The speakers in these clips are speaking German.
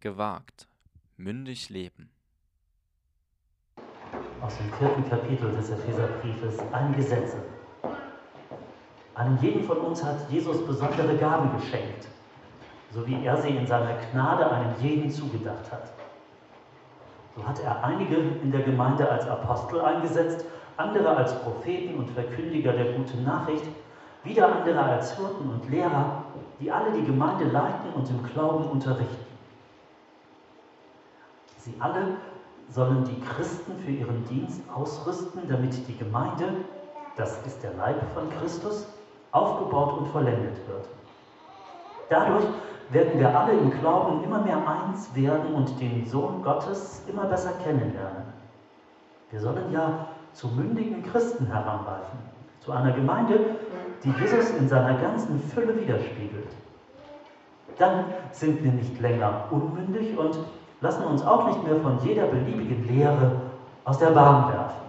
gewagt, mündig leben. Aus dem vierten Kapitel des Epheserbriefes einige Sätze. An jeden von uns hat Jesus besondere Gaben geschenkt, so wie er sie in seiner Gnade einem jeden zugedacht hat. So hat er einige in der Gemeinde als Apostel eingesetzt, andere als Propheten und Verkündiger der guten Nachricht, wieder andere als Hirten und Lehrer, die alle die Gemeinde leiten und im Glauben unterrichten. Sie alle sollen die Christen für ihren Dienst ausrüsten, damit die Gemeinde, das ist der Leib von Christus, aufgebaut und vollendet wird. Dadurch werden wir alle im Glauben immer mehr eins werden und den Sohn Gottes immer besser kennenlernen. Wir sollen ja zu mündigen Christen heranreifen, zu einer Gemeinde, die Jesus in seiner ganzen Fülle widerspiegelt. Dann sind wir nicht länger unmündig und lassen uns auch nicht mehr von jeder beliebigen Lehre aus der Bahn werfen.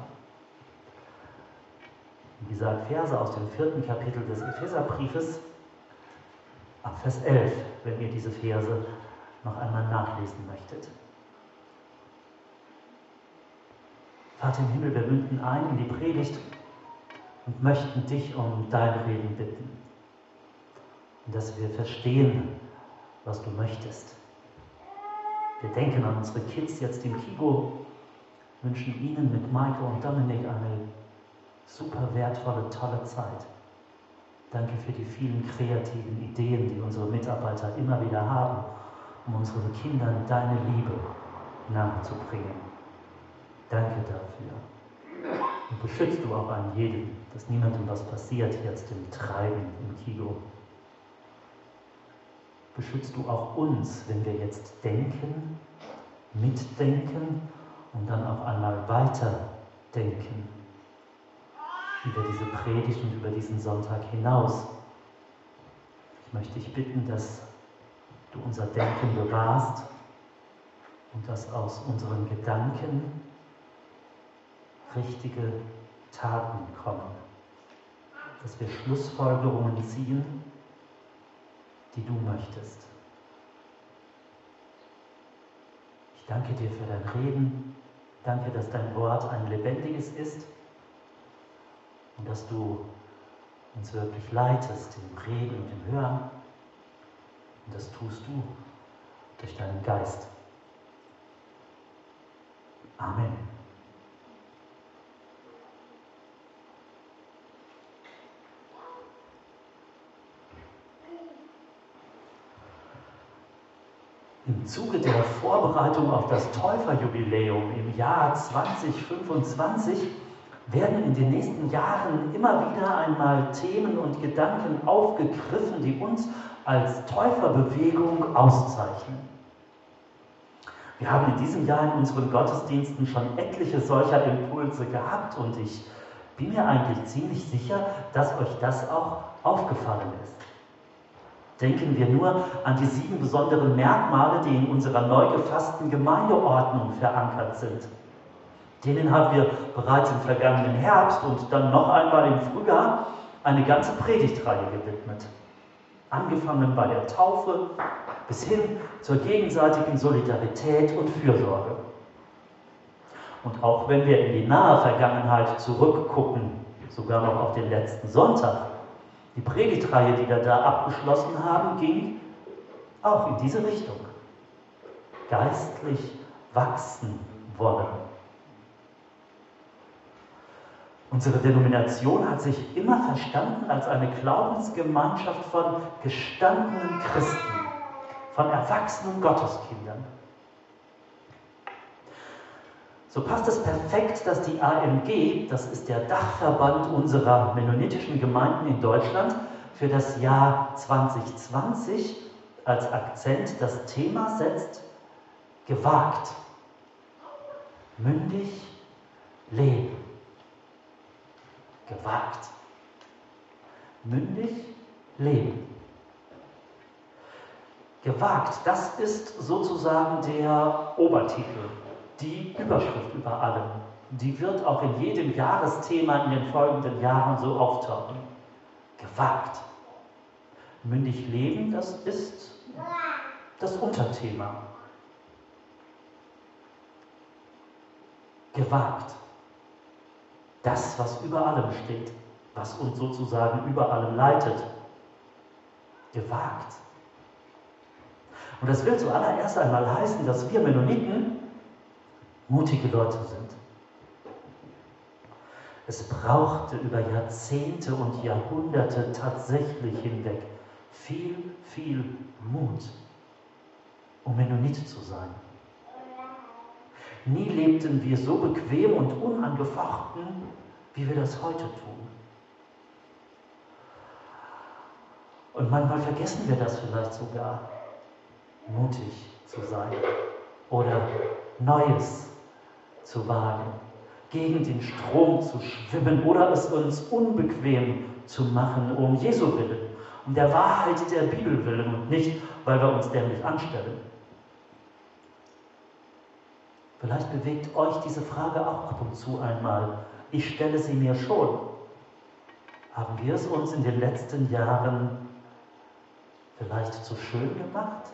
Wie gesagt, Verse aus dem vierten Kapitel des Epheserbriefes, ab Vers 11, wenn ihr diese Verse noch einmal nachlesen möchtet. Vater im Himmel, wir münden ein in die Predigt und möchten dich um dein Reden bitten. Dass wir verstehen, was du möchtest. Wir denken an unsere Kids jetzt im Kigo, wünschen ihnen mit Maike und Dominik eine super wertvolle, tolle Zeit. Danke für die vielen kreativen Ideen, die unsere Mitarbeiter immer wieder haben, um unseren Kindern deine Liebe nahezubringen. Danke dafür. Und beschützt du auch an jedem, dass niemandem was passiert jetzt im Treiben im Kino. Beschützt du auch uns, wenn wir jetzt denken, mitdenken und dann auch einmal weiterdenken über diese Predigt und über diesen Sonntag hinaus. Ich möchte dich bitten, dass du unser Denken bewahrst und dass aus unseren Gedanken richtige Taten kommen. Dass wir Schlussfolgerungen ziehen, die du möchtest. Ich danke dir für dein Reden. Danke, dass dein Wort ein lebendiges ist und dass du uns wirklich leitest im Reden und im Hören. Und das tust du durch deinen Geist. Amen. Im Zuge der Vorbereitung auf das Täuferjubiläum im Jahr 2025 werden in den nächsten Jahren immer wieder einmal Themen und Gedanken aufgegriffen, die uns als Täuferbewegung auszeichnen. Wir haben in diesem Jahr in unseren Gottesdiensten schon etliche solcher Impulse gehabt und ich bin mir eigentlich ziemlich sicher, dass euch das auch aufgefallen ist. Denken wir nur an die sieben besonderen Merkmale, die in unserer neu gefassten Gemeindeordnung verankert sind. Denen haben wir bereits im vergangenen Herbst und dann noch einmal im Frühjahr eine ganze Predigtreihe gewidmet. Angefangen bei der Taufe bis hin zur gegenseitigen Solidarität und Fürsorge. Und auch wenn wir in die nahe Vergangenheit zurückgucken, sogar noch auf den letzten Sonntag, die Predigtreihe, die wir da abgeschlossen haben, ging auch in diese Richtung. Geistlich wachsen wollen. Unsere Denomination hat sich immer verstanden als eine Glaubensgemeinschaft von gestandenen Christen, von erwachsenen Gotteskindern. So passt es perfekt, dass die AMG, das ist der Dachverband unserer mennonitischen Gemeinden in Deutschland, für das Jahr 2020 als Akzent das Thema setzt, gewagt, mündig, leben. Gewagt, mündig, leben. Gewagt, das ist sozusagen der Obertitel die Überschrift über allem. Die wird auch in jedem Jahresthema in den folgenden Jahren so auftauchen. Gewagt. Mündig leben, das ist das Unterthema. Gewagt. Das, was über allem steht, was uns sozusagen über allem leitet. Gewagt. Und das will zuallererst einmal heißen, dass wir Mennoniten mutige Leute sind. Es brauchte über Jahrzehnte und Jahrhunderte tatsächlich hinweg viel, viel Mut, um Mennonit zu sein. Nie lebten wir so bequem und unangefochten, wie wir das heute tun. Und manchmal vergessen wir das vielleicht sogar, mutig zu sein oder Neues zu wagen, gegen den Strom zu schwimmen oder es uns unbequem zu machen, um Jesu willen, um der Wahrheit der Bibel willen und nicht, weil wir uns dämlich anstellen. Vielleicht bewegt euch diese Frage auch ab und zu einmal. Ich stelle sie mir schon. Haben wir es uns in den letzten Jahren vielleicht zu schön gemacht?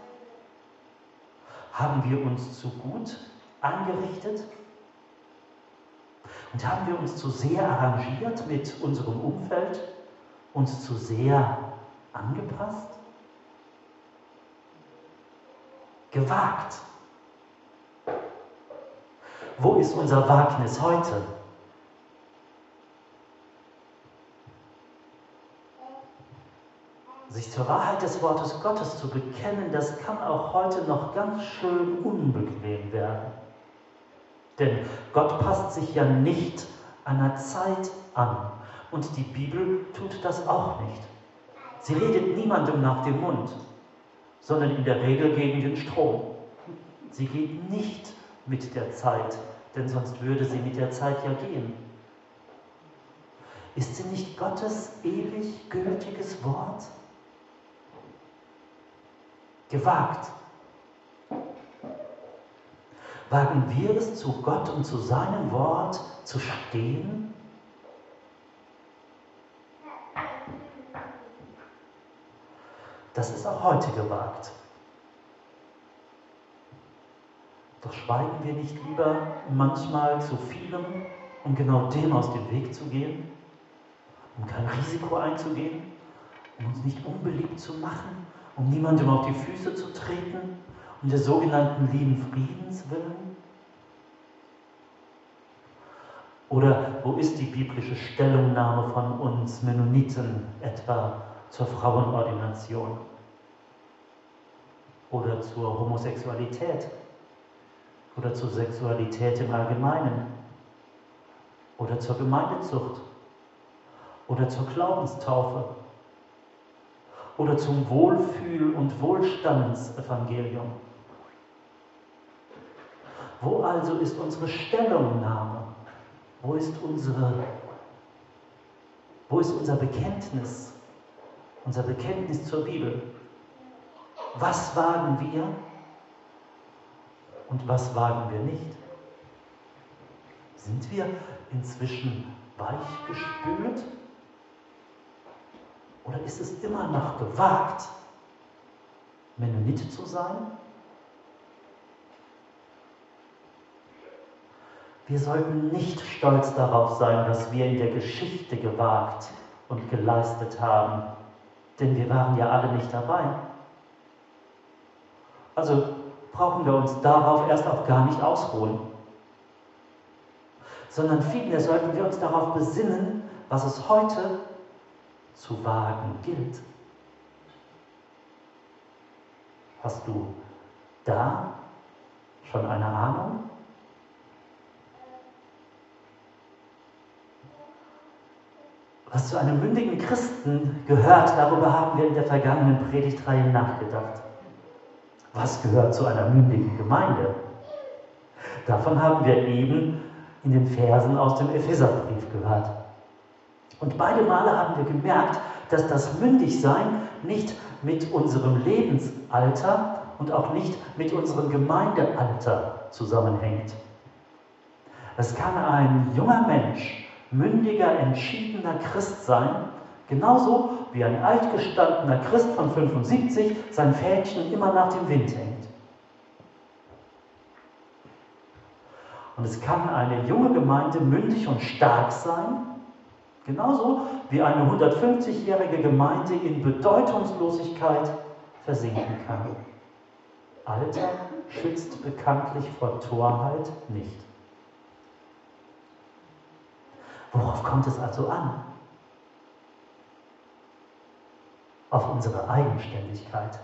Haben wir uns zu gut angerichtet? Und haben wir uns zu sehr arrangiert mit unserem Umfeld, uns zu sehr angepasst? Gewagt. Wo ist unser Wagnis heute? Sich zur Wahrheit des Wortes Gottes zu bekennen, das kann auch heute noch ganz schön unbequem werden. Denn Gott passt sich ja nicht einer Zeit an. Und die Bibel tut das auch nicht. Sie redet niemandem nach dem Mund, sondern in der Regel gegen den Strom. Sie geht nicht mit der Zeit, denn sonst würde sie mit der Zeit ja gehen. Ist sie nicht Gottes ewig gültiges Wort? Gewagt. Wagen wir es zu Gott und zu seinem Wort zu stehen? Das ist auch heute gewagt. Doch schweigen wir nicht lieber manchmal zu vielem, um genau dem aus dem Weg zu gehen, um kein Risiko einzugehen, um uns nicht unbeliebt zu machen, um niemandem auf die Füße zu treten, um der sogenannten lieben Friedens willen? Oder wo ist die biblische Stellungnahme von uns Mennoniten etwa zur Frauenordination oder zur Homosexualität? oder zur Sexualität im Allgemeinen oder zur Gemeindezucht oder zur Glaubenstaufe oder zum Wohlfühl- und Wohlstandsevangelium. Wo also ist unsere Stellungnahme? Wo ist, unsere, wo ist unser Bekenntnis? Unser Bekenntnis zur Bibel? Was wagen wir? und was wagen wir nicht? Sind wir inzwischen weichgespült? Oder ist es immer noch gewagt, Mennonit zu sein? Wir sollten nicht stolz darauf sein, was wir in der Geschichte gewagt und geleistet haben, denn wir waren ja alle nicht dabei. Also brauchen wir uns darauf erst auch gar nicht ausruhen, sondern vielmehr sollten wir uns darauf besinnen, was es heute zu wagen gilt. Hast du da schon eine Ahnung? Was zu einem mündigen Christen gehört, darüber haben wir in der vergangenen Predigtreihe nachgedacht. Was gehört zu einer mündigen Gemeinde? Davon haben wir eben in den Versen aus dem Epheserbrief gehört. Und beide Male haben wir gemerkt, dass das Mündigsein nicht mit unserem Lebensalter und auch nicht mit unserem Gemeindealter zusammenhängt. Es kann ein junger Mensch, mündiger, entschiedener Christ sein, genauso wie ein altgestandener Christ von 75 sein Fädchen immer nach dem Wind hängt. Und es kann eine junge Gemeinde mündig und stark sein, genauso wie eine 150-jährige Gemeinde in Bedeutungslosigkeit versinken kann. Alter schützt bekanntlich vor Torheit nicht. Worauf kommt es also an? Auf unsere Eigenständigkeit.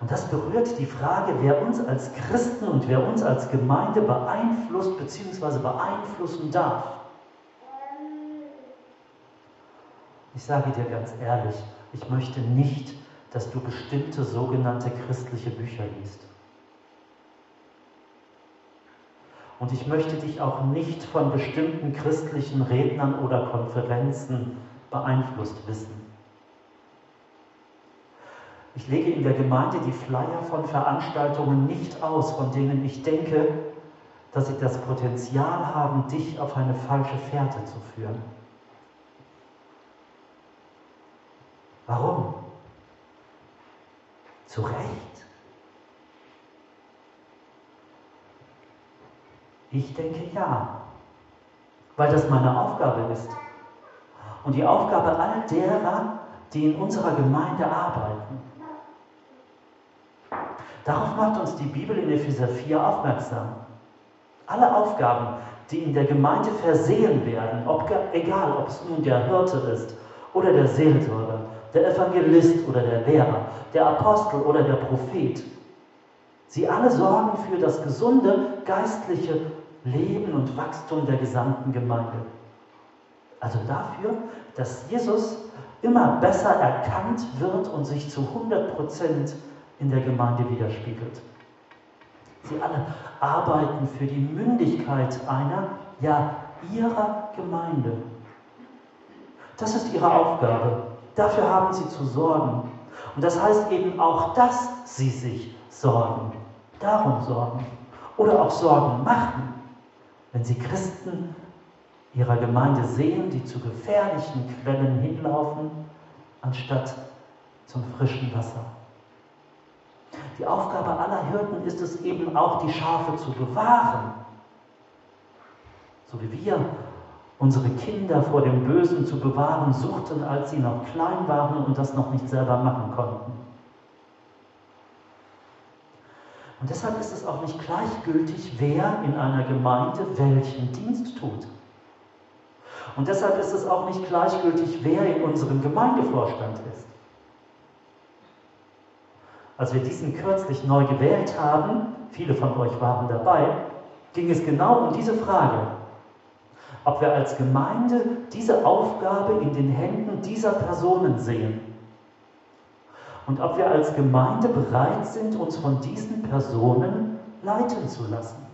Und das berührt die Frage, wer uns als Christen und wer uns als Gemeinde beeinflusst bzw. beeinflussen darf. Ich sage dir ganz ehrlich, ich möchte nicht, dass du bestimmte sogenannte christliche Bücher liest. Und ich möchte dich auch nicht von bestimmten christlichen Rednern oder Konferenzen beeinflusst wissen. Ich lege in der Gemeinde die Flyer von Veranstaltungen nicht aus, von denen ich denke, dass sie das Potenzial haben, dich auf eine falsche Fährte zu führen. Warum? Zu Recht. Ich denke ja, weil das meine Aufgabe ist. Und die Aufgabe all derer, die in unserer Gemeinde arbeiten. Darauf macht uns die Bibel in Epheser 4 aufmerksam. Alle Aufgaben, die in der Gemeinde versehen werden, ob, egal ob es nun der Hirte ist oder der Seelsorger, der Evangelist oder der Lehrer, der Apostel oder der Prophet, sie alle sorgen für das gesunde geistliche Leben und Wachstum der gesamten Gemeinde. Also dafür, dass Jesus immer besser erkannt wird und sich zu 100 Prozent in der Gemeinde widerspiegelt. Sie alle arbeiten für die Mündigkeit einer, ja ihrer Gemeinde. Das ist ihre Aufgabe. Dafür haben sie zu sorgen. Und das heißt eben auch, dass sie sich sorgen, darum sorgen oder auch Sorgen machen, wenn sie Christen ihrer Gemeinde sehen, die zu gefährlichen Quellen hinlaufen, anstatt zum frischen Wasser. Die Aufgabe aller Hirten ist es eben auch, die Schafe zu bewahren. So wie wir unsere Kinder vor dem Bösen zu bewahren suchten, als sie noch klein waren und das noch nicht selber machen konnten. Und deshalb ist es auch nicht gleichgültig, wer in einer Gemeinde welchen Dienst tut. Und deshalb ist es auch nicht gleichgültig, wer in unserem Gemeindevorstand ist. Als wir diesen kürzlich neu gewählt haben, viele von euch waren dabei, ging es genau um diese Frage ob wir als Gemeinde diese Aufgabe in den Händen dieser Personen sehen und ob wir als Gemeinde bereit sind, uns von diesen Personen leiten zu lassen.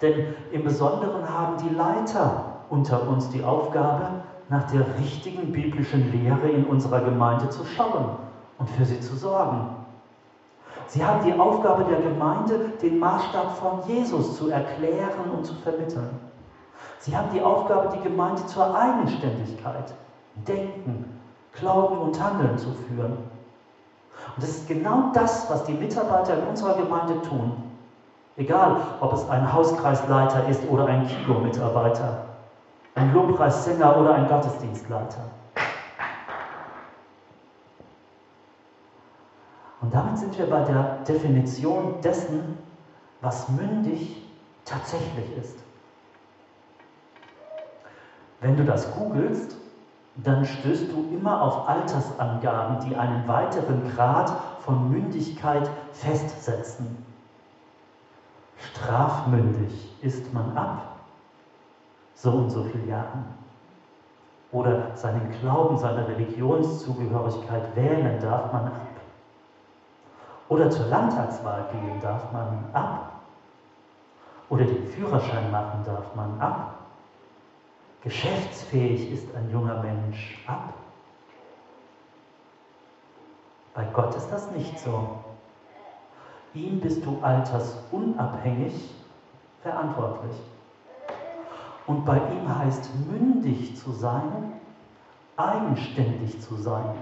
Denn im Besonderen haben die Leiter unter uns die Aufgabe, nach der richtigen biblischen Lehre in unserer Gemeinde zu schauen und für sie zu sorgen. Sie haben die Aufgabe der Gemeinde, den Maßstab von Jesus zu erklären und zu vermitteln. Sie haben die Aufgabe, die Gemeinde zur Eigenständigkeit, Denken, Glauben und Handeln zu führen. Und das ist genau das, was die Mitarbeiter in unserer Gemeinde tun. Egal, ob es ein Hauskreisleiter ist oder ein Kilo-Mitarbeiter, ein Lobpreissänger oder ein Gottesdienstleiter. Und damit sind wir bei der Definition dessen, was mündig tatsächlich ist. Wenn du das googelst, dann stößt du immer auf Altersangaben, die einen weiteren Grad von Mündigkeit festsetzen. Strafmündig ist man ab so und so viele Jahren. Oder seinen Glauben, seine Religionszugehörigkeit wählen darf man ab. Oder zur Landtagswahl gehen darf man ab. Oder den Führerschein machen darf man ab. Geschäftsfähig ist ein junger Mensch ab. Bei Gott ist das nicht so. Ihm bist du altersunabhängig verantwortlich. Und bei ihm heißt mündig zu sein, eigenständig zu sein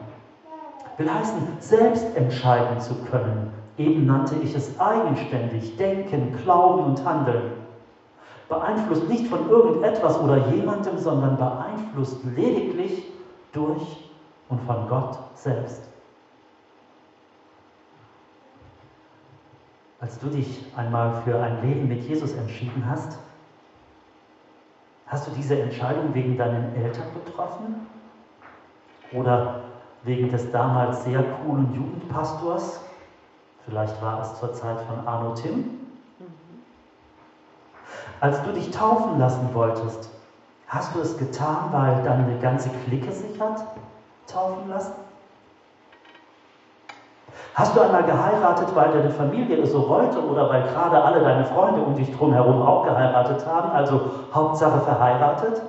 will heißen, selbst entscheiden zu können, eben nannte ich es eigenständig, denken, glauben und handeln, beeinflusst nicht von irgendetwas oder jemandem, sondern beeinflusst lediglich durch und von Gott selbst. Als du dich einmal für ein Leben mit Jesus entschieden hast, hast du diese Entscheidung wegen deinen Eltern getroffen? Oder wegen des damals sehr coolen Jugendpastors? Vielleicht war es zur Zeit von Arno Tim. Als du dich taufen lassen wolltest, hast du es getan, weil deine ganze Clique sich hat taufen lassen? Hast du einmal geheiratet, weil deine Familie es so wollte oder weil gerade alle deine Freunde um dich drumherum auch geheiratet haben, also Hauptsache verheiratet?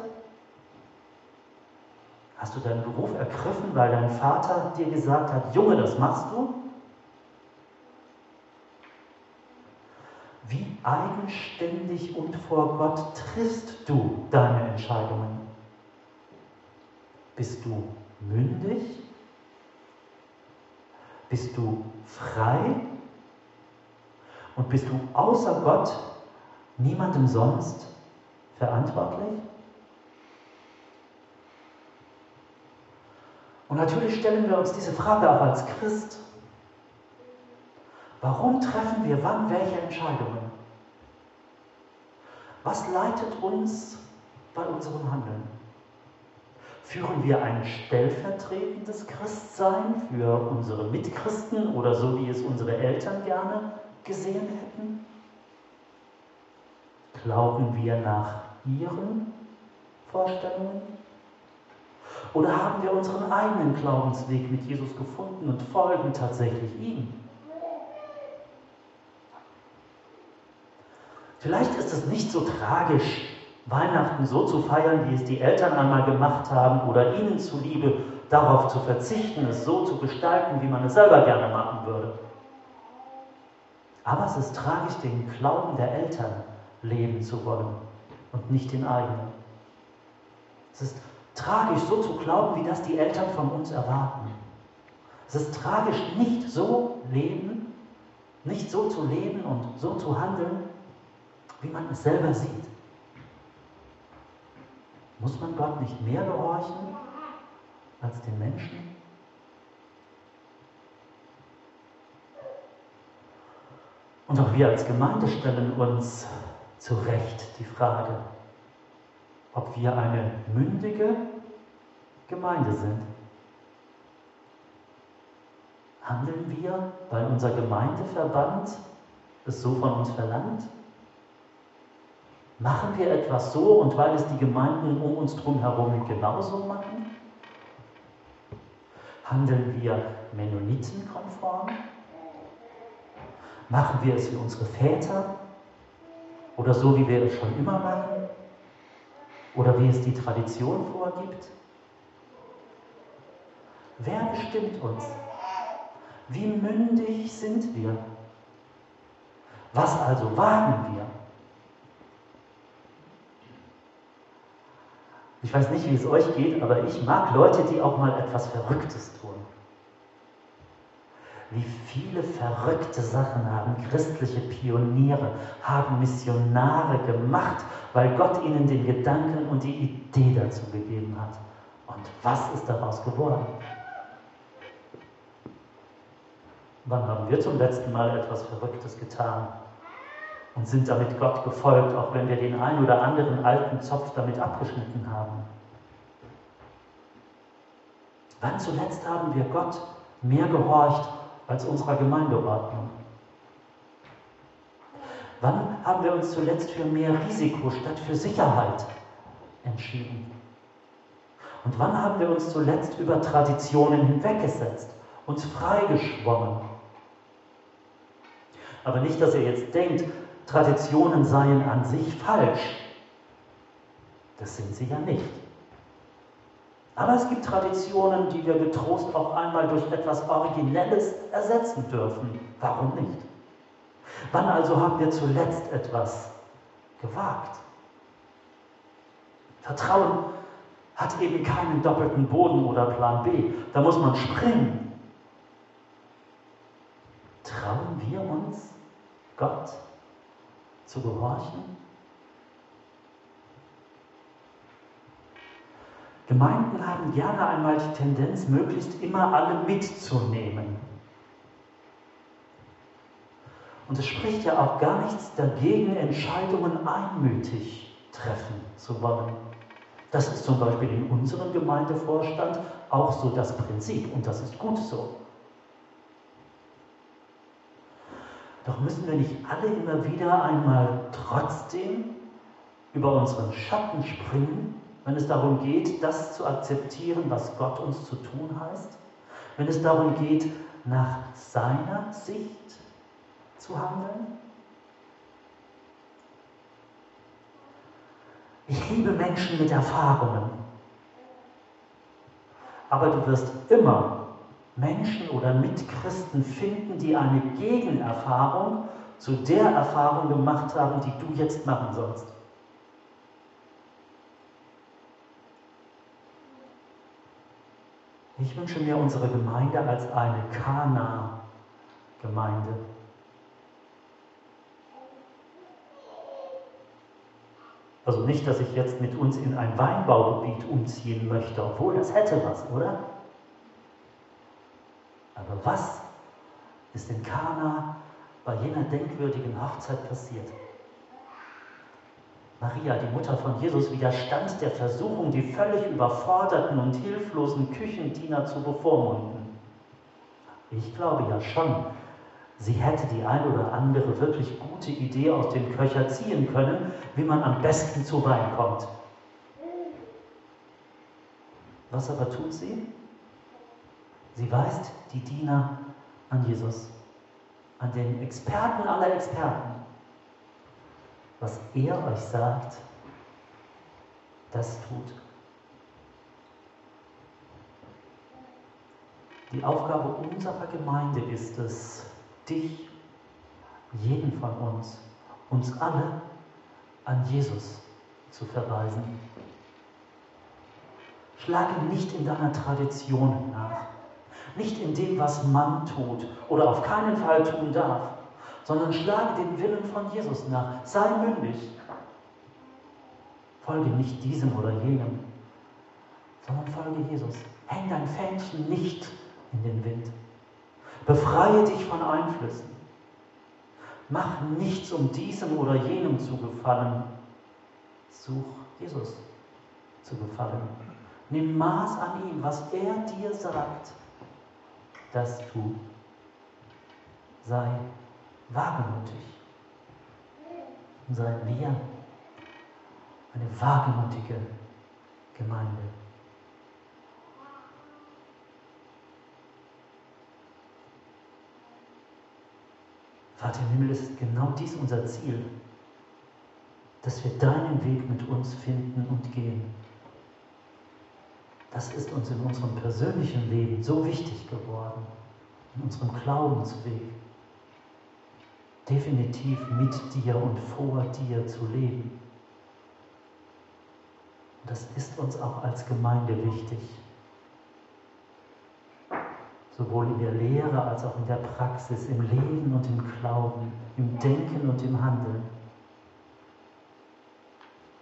Hast du deinen Beruf ergriffen, weil dein Vater dir gesagt hat, Junge, das machst du? Wie eigenständig und vor Gott triffst du deine Entscheidungen? Bist du mündig? Bist du frei? Und bist du außer Gott niemandem sonst verantwortlich? Und natürlich stellen wir uns diese Frage auch als Christ. Warum treffen wir wann welche Entscheidungen? Was leitet uns bei unserem Handeln? Führen wir ein stellvertretendes Christsein für unsere Mitchristen oder so, wie es unsere Eltern gerne gesehen hätten? Glauben wir nach ihren Vorstellungen? Oder haben wir unseren eigenen Glaubensweg mit Jesus gefunden und folgen tatsächlich ihm? Vielleicht ist es nicht so tragisch, Weihnachten so zu feiern, wie es die Eltern einmal gemacht haben oder ihnen zuliebe darauf zu verzichten, es so zu gestalten, wie man es selber gerne machen würde. Aber es ist tragisch, den Glauben der Eltern leben zu wollen und nicht den eigenen. Es ist tragisch, so zu glauben, wie das die Eltern von uns erwarten. Es ist tragisch, nicht so leben, nicht so zu leben und so zu handeln, wie man es selber sieht. Muss man Gott nicht mehr gehorchen als den Menschen? Und auch wir als Gemeinde stellen uns zu Recht die Frage, ob wir eine mündige Gemeinde sind. Handeln wir, weil unser Gemeindeverband es so von uns verlangt? Machen wir etwas so und weil es die Gemeinden um uns herum genauso machen? Handeln wir Mennonitenkonform? Machen wir es wie unsere Väter? Oder so, wie wir es schon immer machen? Oder wie es die Tradition vorgibt? Wer bestimmt uns? Wie mündig sind wir? Was also wagen wir? Ich weiß nicht, wie es euch geht, aber ich mag Leute, die auch mal etwas Verrücktes tun. Wie viele verrückte Sachen haben christliche Pioniere, haben Missionare gemacht, weil Gott ihnen den Gedanken und die Idee dazu gegeben hat. Und was ist daraus geworden? Wann haben wir zum letzten Mal etwas Verrücktes getan? Und sind damit Gott gefolgt, auch wenn wir den einen oder anderen alten Zopf damit abgeschnitten haben. Wann zuletzt haben wir Gott mehr gehorcht als unserer Gemeindeordnung? Wann haben wir uns zuletzt für mehr Risiko statt für Sicherheit entschieden? Und wann haben wir uns zuletzt über Traditionen hinweggesetzt, uns freigeschwommen? Aber nicht, dass ihr jetzt denkt, Traditionen seien an sich falsch. Das sind sie ja nicht. Aber es gibt Traditionen, die wir getrost auch einmal durch etwas Originelles ersetzen dürfen. Warum nicht? Wann also haben wir zuletzt etwas gewagt? Vertrauen hat eben keinen doppelten Boden oder Plan B. Da muss man springen. Trauen wir uns, Gott zu gehorchen? Gemeinden haben gerne einmal die Tendenz, möglichst immer alle mitzunehmen. Und es spricht ja auch gar nichts dagegen, Entscheidungen einmütig treffen zu wollen. Das ist zum Beispiel in unserem Gemeindevorstand auch so das Prinzip und das ist gut so. Doch müssen wir nicht alle immer wieder einmal trotzdem über unseren Schatten springen, wenn es darum geht, das zu akzeptieren, was Gott uns zu tun heißt? Wenn es darum geht, nach seiner Sicht zu handeln? Ich liebe Menschen mit Erfahrungen. Aber du wirst immer Menschen oder Mitchristen finden, die eine Gegenerfahrung zu der Erfahrung gemacht haben, die du jetzt machen sollst. Ich wünsche mir unsere Gemeinde als eine Kana-Gemeinde. Also nicht, dass ich jetzt mit uns in ein Weinbaugebiet umziehen möchte, obwohl das hätte was, oder? Aber was ist in Kana bei jener denkwürdigen Hochzeit passiert? Maria, die Mutter von Jesus, widerstand der Versuchung, die völlig überforderten und hilflosen Küchendiener zu bevormunden. Ich glaube ja schon, Sie hätte die ein oder andere wirklich gute Idee aus dem Köcher ziehen können, wie man am besten zu Wein kommt. Was aber tut sie? Sie weist die Diener an Jesus, an den Experten aller Experten. Was er euch sagt, das tut. Die Aufgabe unserer Gemeinde ist es, dich, jeden von uns, uns alle an Jesus zu verweisen. Schlage nicht in deiner Tradition nach, nicht in dem, was man tut oder auf keinen Fall tun darf, sondern schlage den Willen von Jesus nach. Sei mündig. Folge nicht diesem oder jenem, sondern folge Jesus. Häng dein Fähnchen nicht in den Wind. Befreie dich von Einflüssen. Mach nichts, um diesem oder jenem zu gefallen. Such Jesus zu gefallen. Nimm Maß an ihm, was er dir sagt. Das tu. Sei wagemutig. Und seien wir eine wagemutige Gemeinde. Vater im Himmel, ist genau dies unser Ziel, dass wir deinen Weg mit uns finden und gehen. Das ist uns in unserem persönlichen Leben so wichtig geworden, in unserem Glaubensweg. Definitiv mit dir und vor dir zu leben. Das ist uns auch als Gemeinde wichtig sowohl in der Lehre als auch in der Praxis, im Leben und im Glauben, im Denken und im Handeln.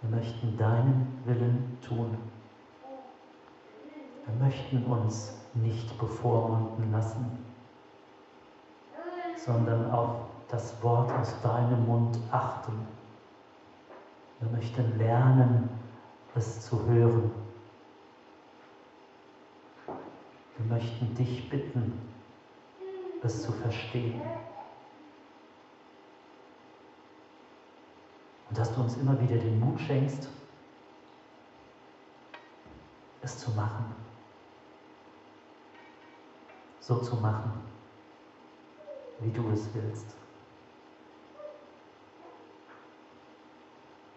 Wir möchten deinen Willen tun. Wir möchten uns nicht bevormunden lassen, sondern auf das Wort aus deinem Mund achten. Wir möchten lernen, es zu hören Wir möchten dich bitten, es zu verstehen. Und dass du uns immer wieder den Mut schenkst, es zu machen. So zu machen, wie du es willst.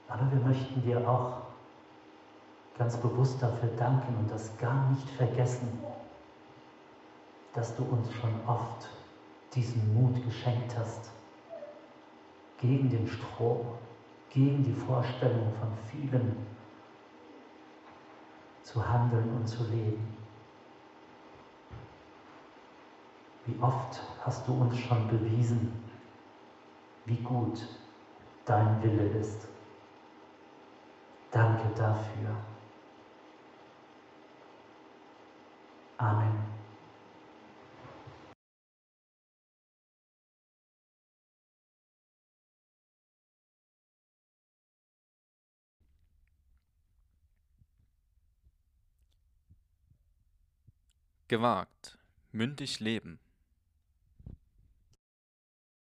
Aber wir möchten dir auch ganz bewusst dafür danken und das gar nicht vergessen dass du uns schon oft diesen Mut geschenkt hast, gegen den Strom, gegen die Vorstellung von vielen zu handeln und zu leben. Wie oft hast du uns schon bewiesen, wie gut dein Wille ist. Danke dafür. Amen. Gewagt, mündig leben.